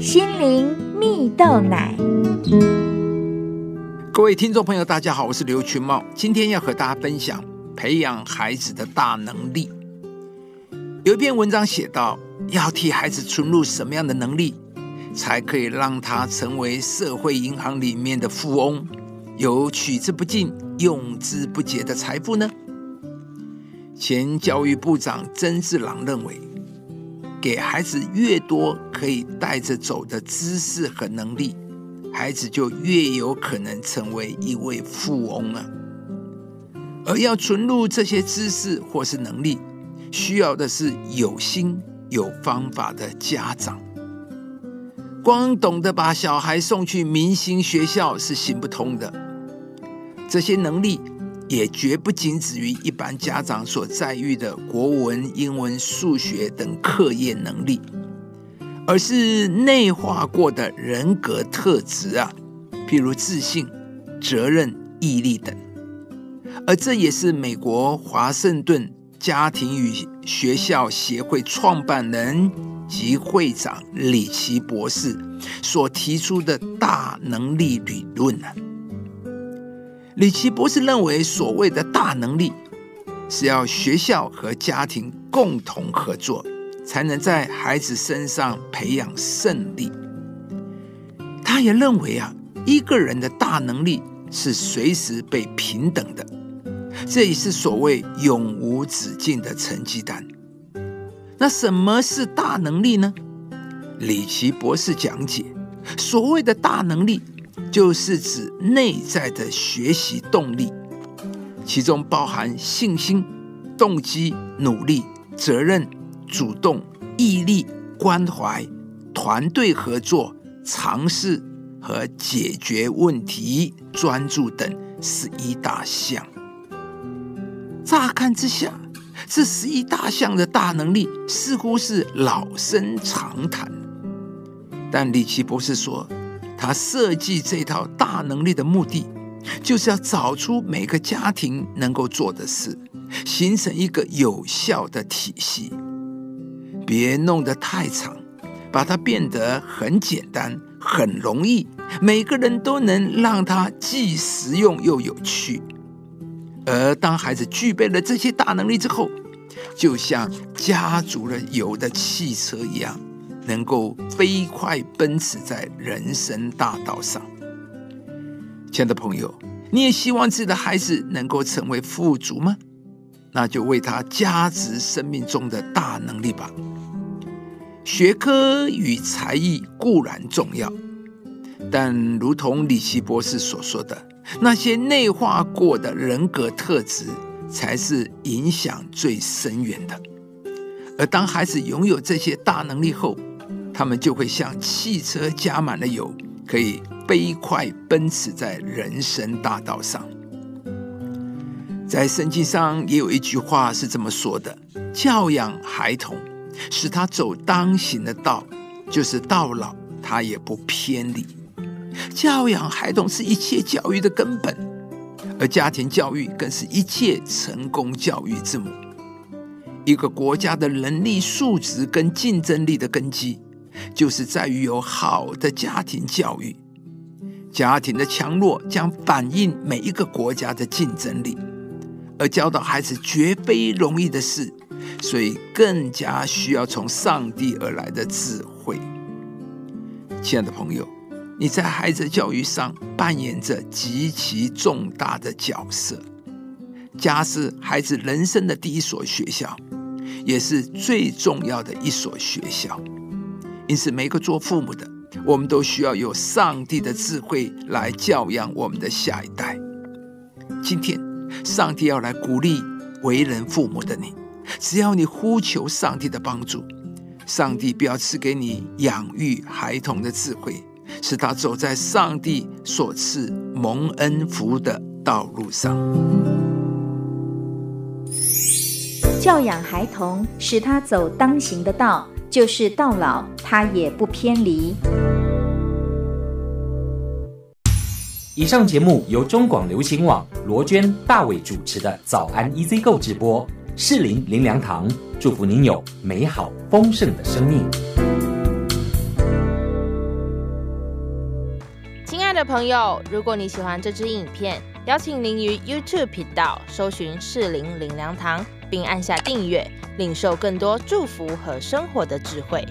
心灵蜜豆奶。各位听众朋友，大家好，我是刘群茂，今天要和大家分享培养孩子的大能力。有一篇文章写到，要替孩子存入什么样的能力，才可以让他成为社会银行里面的富翁，有取之不尽、用之不竭的财富呢？前教育部长曾志郎认为。给孩子越多可以带着走的知识和能力，孩子就越有可能成为一位富翁了。而要存入这些知识或是能力，需要的是有心有方法的家长。光懂得把小孩送去明星学校是行不通的，这些能力。也绝不仅止于一般家长所在意的国文、英文、数学等课业能力，而是内化过的人格特质啊，譬如自信、责任、毅力等。而这也是美国华盛顿家庭与学校协会创办人及会长李奇博士所提出的大能力理论呢。李奇博士认为，所谓的大能力是要学校和家庭共同合作，才能在孩子身上培养胜利。他也认为啊，一个人的大能力是随时被平等的，这也是所谓永无止境的成绩单。那什么是大能力呢？李奇博士讲解，所谓的大能力。就是指内在的学习动力，其中包含信心、动机、努力、责任、主动、毅力、关怀、团队合作、尝试和解决问题、专注等十一大项。乍看之下，这十一大项的大能力似乎是老生常谈，但李奇博士说。他设计这套大能力的目的，就是要找出每个家庭能够做的事，形成一个有效的体系。别弄得太长，把它变得很简单、很容易，每个人都能让它既实用又有趣。而当孩子具备了这些大能力之后，就像加足了油的汽车一样。能够飞快奔驰在人生大道上，亲爱的朋友，你也希望自己的孩子能够成为富足吗？那就为他加持生命中的大能力吧。学科与才艺固然重要，但如同李奇博士所说的，那些内化过的人格特质才是影响最深远的。而当孩子拥有这些大能力后，他们就会像汽车加满了油，可以飞快奔驰在人生大道上。在圣经上也有一句话是这么说的：“教养孩童，使他走当行的道，就是到老他也不偏离。”教养孩童是一切教育的根本，而家庭教育更是一切成功教育之母。一个国家的能力素质跟竞争力的根基。就是在于有好的家庭教育，家庭的强弱将反映每一个国家的竞争力，而教导孩子绝非容易的事，所以更加需要从上帝而来的智慧。亲爱的朋友，你在孩子教育上扮演着极其重大的角色，家是孩子人生的第一所学校，也是最重要的一所学校。因此，每个做父母的，我们都需要有上帝的智慧来教养我们的下一代。今天，上帝要来鼓励为人父母的你，只要你呼求上帝的帮助，上帝必要赐给你养育孩童的智慧，使他走在上帝所赐蒙恩福的道路上。教养孩童，使他走当行的道。就是到老他也不偏离。以上节目由中广流行网罗娟、大伟主持的《早安 EZ 购》直播，适林林良堂祝福您有美好丰盛的生命。亲爱的朋友，如果你喜欢这支影片，邀请您于 YouTube 频道搜寻适林林良堂，并按下订阅。领受更多祝福和生活的智慧。